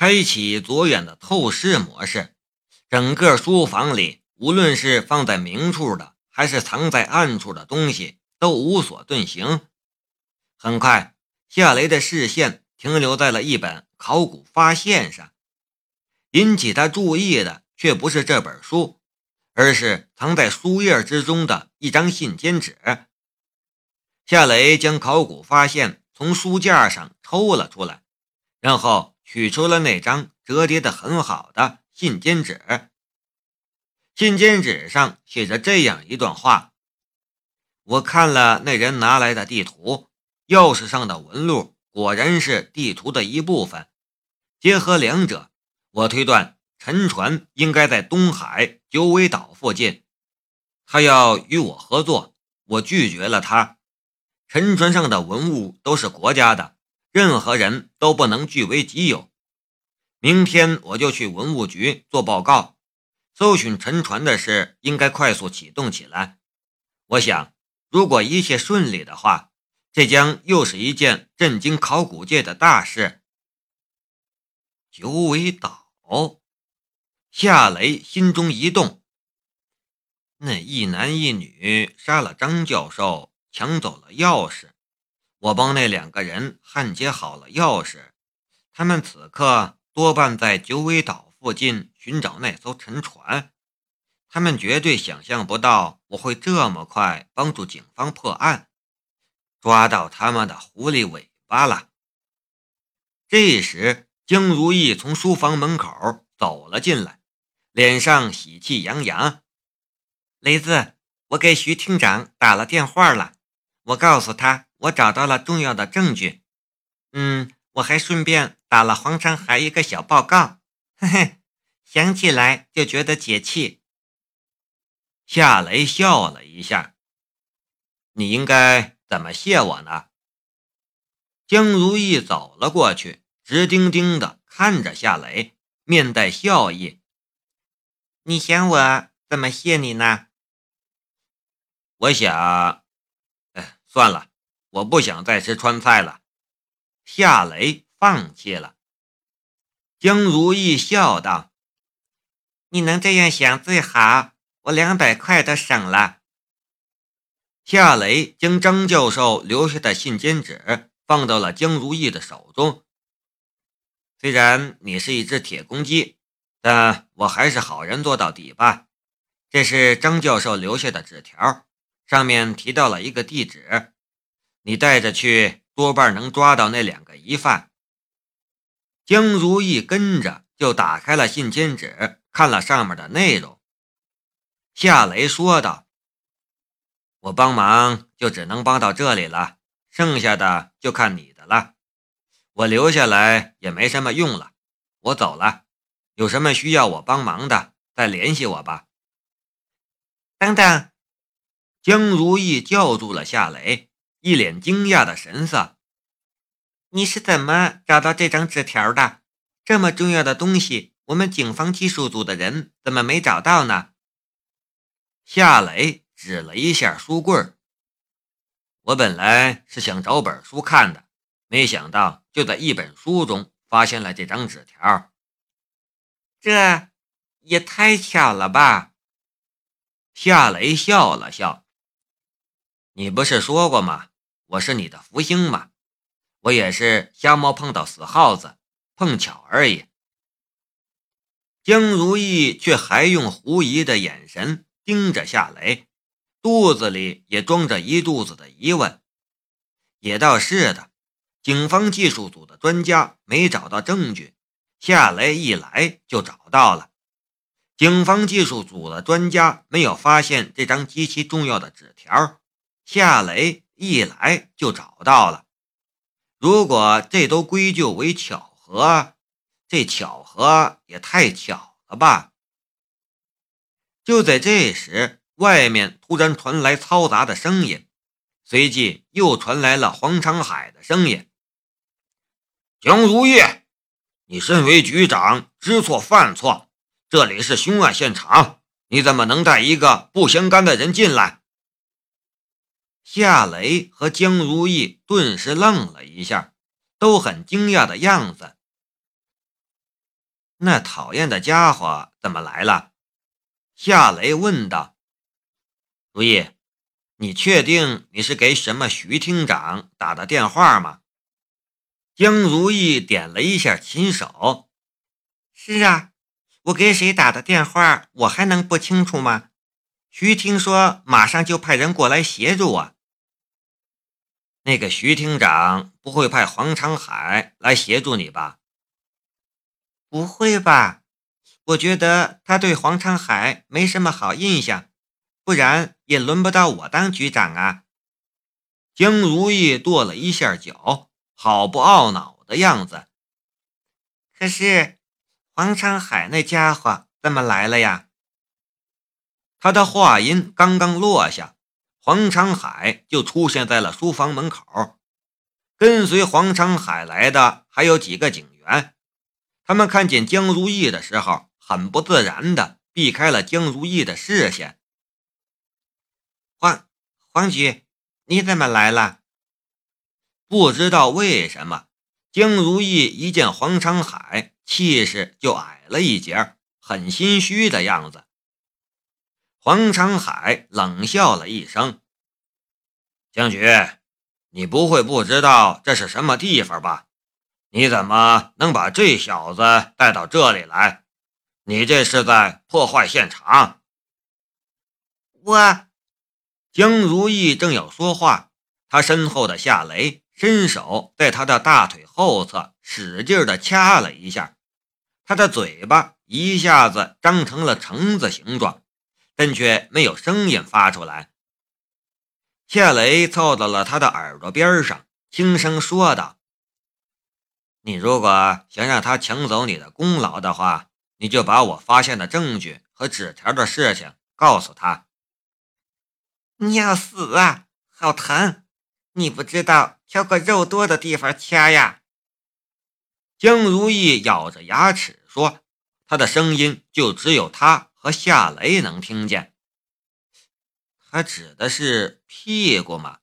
开启左眼的透视模式，整个书房里，无论是放在明处的，还是藏在暗处的东西，都无所遁形。很快，夏雷的视线停留在了一本考古发现上，引起他注意的却不是这本书，而是藏在书页之中的一张信笺纸。夏雷将考古发现从书架上抽了出来，然后。取出了那张折叠的很好的信笺纸，信笺纸上写着这样一段话：我看了那人拿来的地图，钥匙上的纹路果然是地图的一部分。结合两者，我推断沉船应该在东海九尾岛附近。他要与我合作，我拒绝了他。沉船上的文物都是国家的。任何人都不能据为己有。明天我就去文物局做报告，搜寻沉船的事应该快速启动起来。我想，如果一切顺利的话，这将又是一件震惊考古界的大事。九尾岛，夏雷心中一动。那一男一女杀了张教授，抢走了钥匙。我帮那两个人焊接好了钥匙，他们此刻多半在九尾岛附近寻找那艘沉船。他们绝对想象不到我会这么快帮助警方破案，抓到他们的狐狸尾巴了。这时，江如意从书房门口走了进来，脸上喜气洋洋：“雷子，我给徐厅长打了电话了，我告诉他。”我找到了重要的证据，嗯，我还顺便打了黄山海一个小报告，嘿嘿，想起来就觉得解气。夏雷笑了一下，你应该怎么谢我呢？江如意走了过去，直盯盯的看着夏雷，面带笑意。你想我怎么谢你呢？我想，算了。我不想再吃川菜了，夏雷放弃了。江如意笑道：“你能这样想最好，我两百块都省了。”夏雷将张教授留下的信笺纸放到了江如意的手中。虽然你是一只铁公鸡，但我还是好人做到底吧。这是张教授留下的纸条，上面提到了一个地址。你带着去，多半能抓到那两个疑犯。江如意跟着就打开了信笺纸，看了上面的内容。夏雷说道：“我帮忙就只能帮到这里了，剩下的就看你的了。我留下来也没什么用了，我走了。有什么需要我帮忙的，再联系我吧。”等等，江如意叫住了夏雷。一脸惊讶的神色，你是怎么找到这张纸条的？这么重要的东西，我们警方技术组的人怎么没找到呢？夏雷指了一下书柜我本来是想找本书看的，没想到就在一本书中发现了这张纸条。这也太巧了吧！夏雷笑了笑，你不是说过吗？我是你的福星吗，我也是瞎猫碰到死耗子，碰巧而已。江如意却还用狐疑的眼神盯着夏雷，肚子里也装着一肚子的疑问。也倒是的，警方技术组的专家没找到证据，夏雷一来就找到了。警方技术组的专家没有发现这张极其重要的纸条，夏雷。一来就找到了。如果这都归咎为巧合，这巧合也太巧了吧！就在这时，外面突然传来嘈杂的声音，随即又传来了黄长海的声音：“江如意，你身为局长，知错犯错，这里是凶案现场，你怎么能带一个不相干的人进来？”夏雷和江如意顿时愣了一下，都很惊讶的样子。那讨厌的家伙怎么来了？夏雷问道。如意，你确定你是给什么徐厅长打的电话吗？江如意点了一下琴手。是啊，我给谁打的电话，我还能不清楚吗？徐听说马上就派人过来协助我。那个徐厅长不会派黄长海来协助你吧？不会吧？我觉得他对黄长海没什么好印象，不然也轮不到我当局长啊。江如意跺了一下脚，好不懊恼的样子。可是黄长海那家伙怎么来了呀？他的话音刚刚落下，黄长海就出现在了书房门口。跟随黄长海来的还有几个警员。他们看见江如意的时候，很不自然的避开了江如意的视线。黄黄局，你怎么来了？不知道为什么，江如意一见黄长海，气势就矮了一截，很心虚的样子。黄长海冷笑了一声：“江局，你不会不知道这是什么地方吧？”你怎么能把这小子带到这里来？你这是在破坏现场！我江如意正要说话，他身后的夏雷伸手在他的大腿后侧使劲的掐了一下，他的嘴巴一下子张成了橙子形状，但却没有声音发出来。夏雷凑到了他的耳朵边上，轻声说道。你如果想让他抢走你的功劳的话，你就把我发现的证据和纸条的事情告诉他。你要死啊！好疼！你不知道挑个肉多的地方掐呀？江如意咬着牙齿说，他的声音就只有他和夏雷能听见。他指的是屁股吗？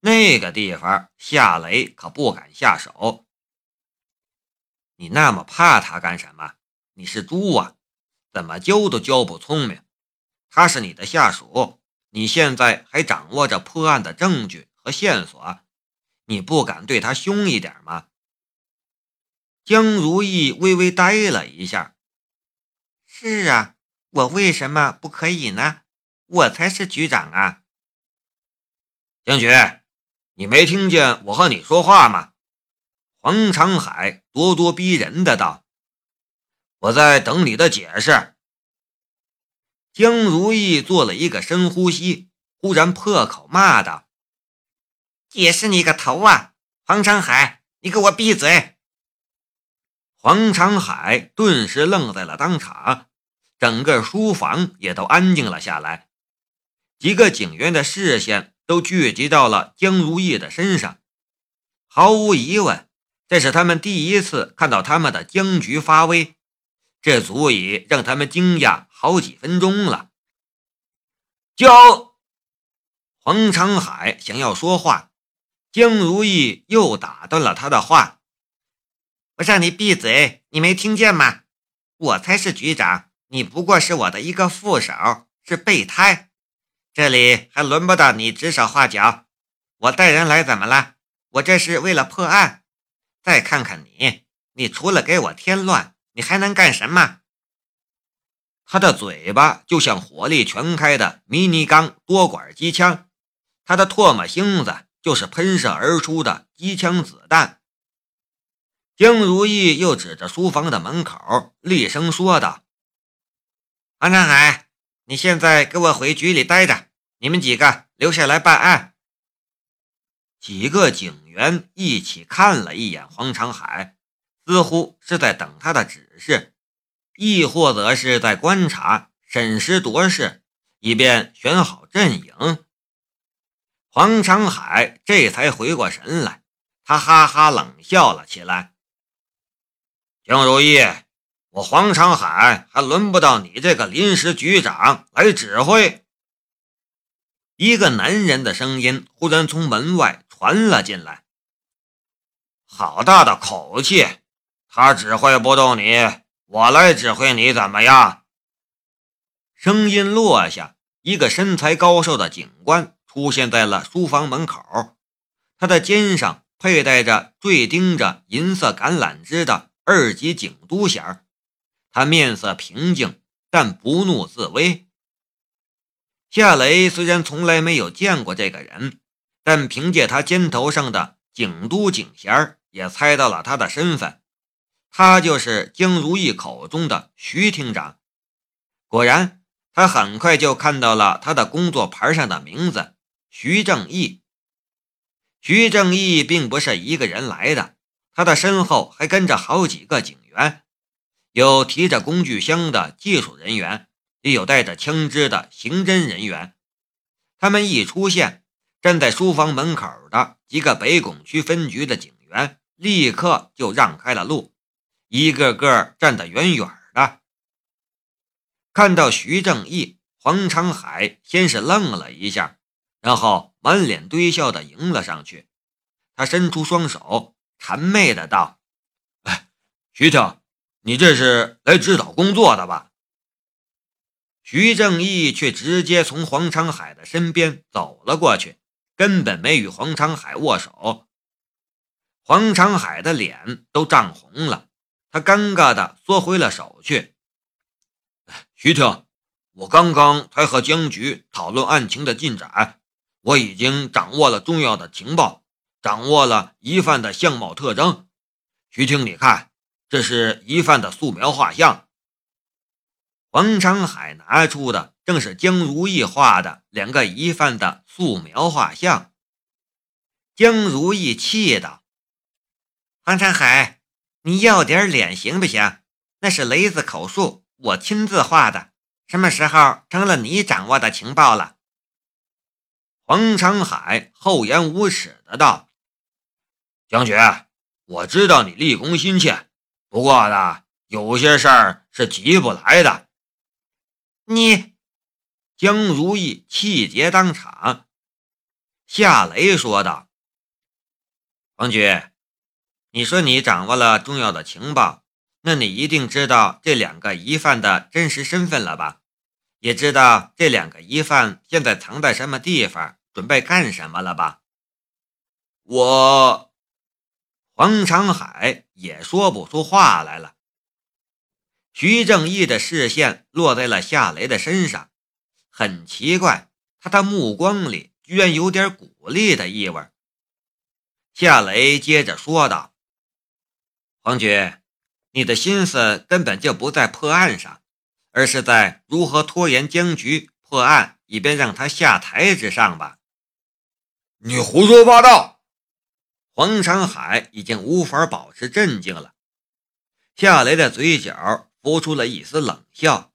那个地方，夏雷可不敢下手。你那么怕他干什么？你是猪啊？怎么教都教不聪明。他是你的下属，你现在还掌握着破案的证据和线索，你不敢对他凶一点吗？江如意微微呆了一下。是啊，我为什么不可以呢？我才是局长啊！江局，你没听见我和你说话吗？黄长海咄咄逼人的道：“我在等你的解释。”江如意做了一个深呼吸，忽然破口骂道：“解释你个头啊！黄长海，你给我闭嘴！”黄长海顿时愣在了当场，整个书房也都安静了下来，几个警员的视线都聚集到了江如意的身上，毫无疑问。这是他们第一次看到他们的僵局发威，这足以让他们惊讶好几分钟了。江黄长海想要说话，江如意又打断了他的话：“我让你闭嘴，你没听见吗？我才是局长，你不过是我的一个副手，是备胎。这里还轮不到你指手画脚。我带人来怎么了？我这是为了破案。”再看看你，你除了给我添乱，你还能干什么？他的嘴巴就像火力全开的迷你钢多管机枪，他的唾沫星子就是喷射而出的机枪子弹。江如意又指着书房的门口，厉声说道：“王长海，你现在给我回局里待着，你们几个留下来办案。”几个警员一起看了一眼黄长海，似乎是在等他的指示，亦或者是在观察、审时度势，以便选好阵营。黄长海这才回过神来，他哈哈冷笑了起来：“江如意，我黄长海还轮不到你这个临时局长来指挥。”一个男人的声音忽然从门外。传了进来，好大的口气！他指挥不动你，我来指挥你怎么样？声音落下，一个身材高瘦的警官出现在了书房门口，他的肩上佩戴着缀钉着银色橄榄枝的二级警督衔他面色平静，但不怒自威。夏雷虽然从来没有见过这个人，但凭借他肩头上的警督警衔也猜到了他的身份。他就是江如意口中的徐厅长。果然，他很快就看到了他的工作牌上的名字——徐正义。徐正义并不是一个人来的，他的身后还跟着好几个警员，有提着工具箱的技术人员。也有带着枪支的刑侦人员，他们一出现，站在书房门口的几个北拱区分局的警员立刻就让开了路，一个个站得远远的。看到徐正义，黄长海先是愣了一下，然后满脸堆笑的迎了上去。他伸出双手，谄媚的道：“哎，徐厅，你这是来指导工作的吧？”徐正义却直接从黄长海的身边走了过去，根本没与黄长海握手。黄长海的脸都涨红了，他尴尬的缩回了手去。徐厅，我刚刚才和江局讨论案情的进展，我已经掌握了重要的情报，掌握了疑犯的相貌特征。徐厅，你看，这是疑犯的素描画像。黄长海拿出的正是江如意画的两个疑犯的素描画像。江如意气道：“黄长海，你要点脸行不行？那是雷子口述，我亲自画的，什么时候成了你掌握的情报了？”黄长海厚颜无耻的道：“江局，我知道你立功心切，不过呢，有些事儿是急不来的。”你，江如意气结当场。夏雷说道：“王局，你说你掌握了重要的情报，那你一定知道这两个疑犯的真实身份了吧？也知道这两个疑犯现在藏在什么地方，准备干什么了吧？”我，黄长海也说不出话来了。徐正义的视线落在了夏雷的身上，很奇怪，他的目光里居然有点鼓励的意味。夏雷接着说道：“黄局，你的心思根本就不在破案上，而是在如何拖延僵局破案，以便让他下台之上吧？”你胡说八道！黄长海已经无法保持镇静了，夏雷的嘴角。浮出了一丝冷笑。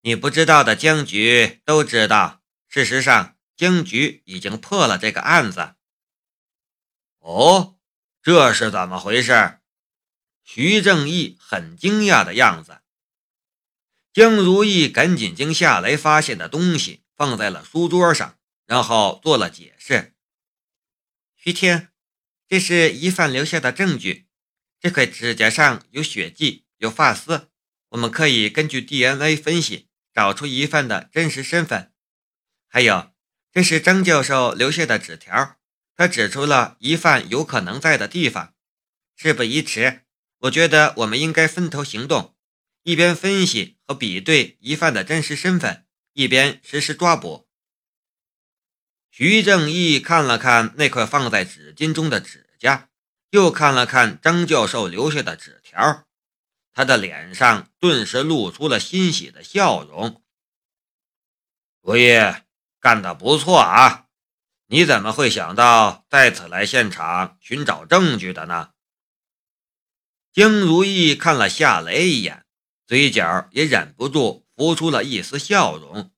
你不知道的僵局都知道，事实上，僵局已经破了这个案子。哦，这是怎么回事？徐正义很惊讶的样子。江如意赶紧将夏雷发现的东西放在了书桌上，然后做了解释。徐天，这是疑犯留下的证据，这块指甲上有血迹。有发丝，我们可以根据 DNA 分析找出疑犯的真实身份。还有，这是张教授留下的纸条，他指出了疑犯有可能在的地方。事不宜迟，我觉得我们应该分头行动，一边分析和比对疑犯的真实身份，一边实施抓捕。徐正义看了看那块放在纸巾中的指甲，又看了看张教授留下的纸条。他的脸上顿时露出了欣喜的笑容。如意，干得不错啊！你怎么会想到再次来现场寻找证据的呢？江如意看了夏雷一眼，嘴角也忍不住浮出了一丝笑容。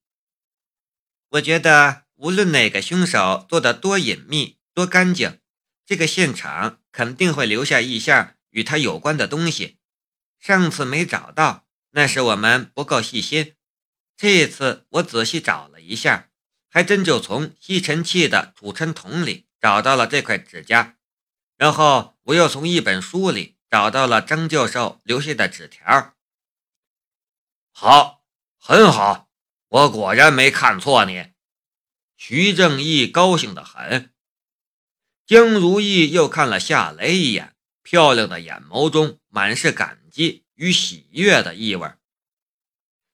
我觉得，无论哪个凶手做的多隐秘、多干净，这个现场肯定会留下一项与他有关的东西。上次没找到，那是我们不够细心。这次我仔细找了一下，还真就从吸尘器的储尘桶里找到了这块指甲。然后我又从一本书里找到了张教授留下的纸条。好，很好，我果然没看错你。徐正义高兴得很。江如意又看了夏雷一眼，漂亮的眼眸中满是感激与喜悦的意味。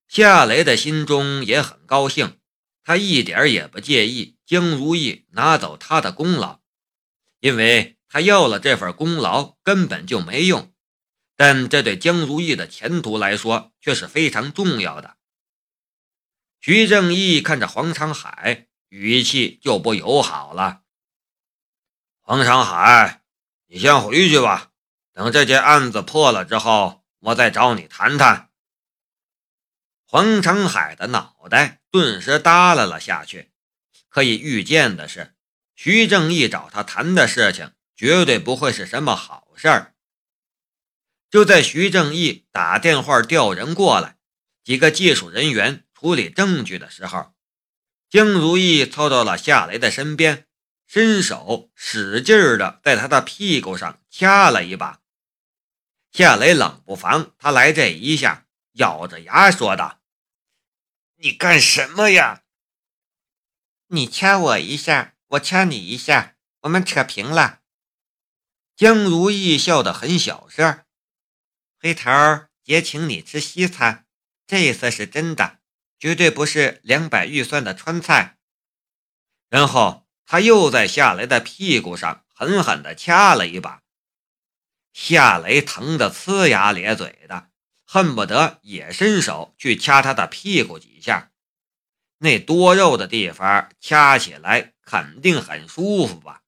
夏雷的心中也很高兴，他一点也不介意江如意拿走他的功劳，因为他要了这份功劳根本就没用，但这对江如意的前途来说却是非常重要的。徐正义看着黄长海。语气就不友好了。黄长海，你先回去吧，等这件案子破了之后，我再找你谈谈。黄长海的脑袋顿时耷拉了下去。可以预见的是，徐正义找他谈的事情绝对不会是什么好事儿。就在徐正义打电话调人过来，几个技术人员处理证据的时候。江如意凑到了夏雷的身边，伸手使劲儿的在他的屁股上掐了一把。夏雷冷不防他来这一下，咬着牙说道：“你干什么呀？你掐我一下，我掐你一下，我们扯平了。”江如意笑得很小声。回头也请你吃西餐，这次是真的。绝对不是两百预算的川菜。然后他又在夏雷的屁股上狠狠地掐了一把，夏雷疼得呲牙咧嘴的，恨不得也伸手去掐他的屁股几下。那多肉的地方掐起来肯定很舒服吧？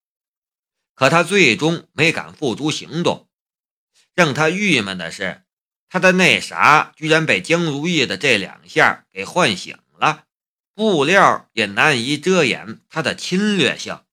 可他最终没敢付诸行动。让他郁闷的是。他的那啥居然被江如意的这两下给唤醒了，布料也难以遮掩他的侵略性。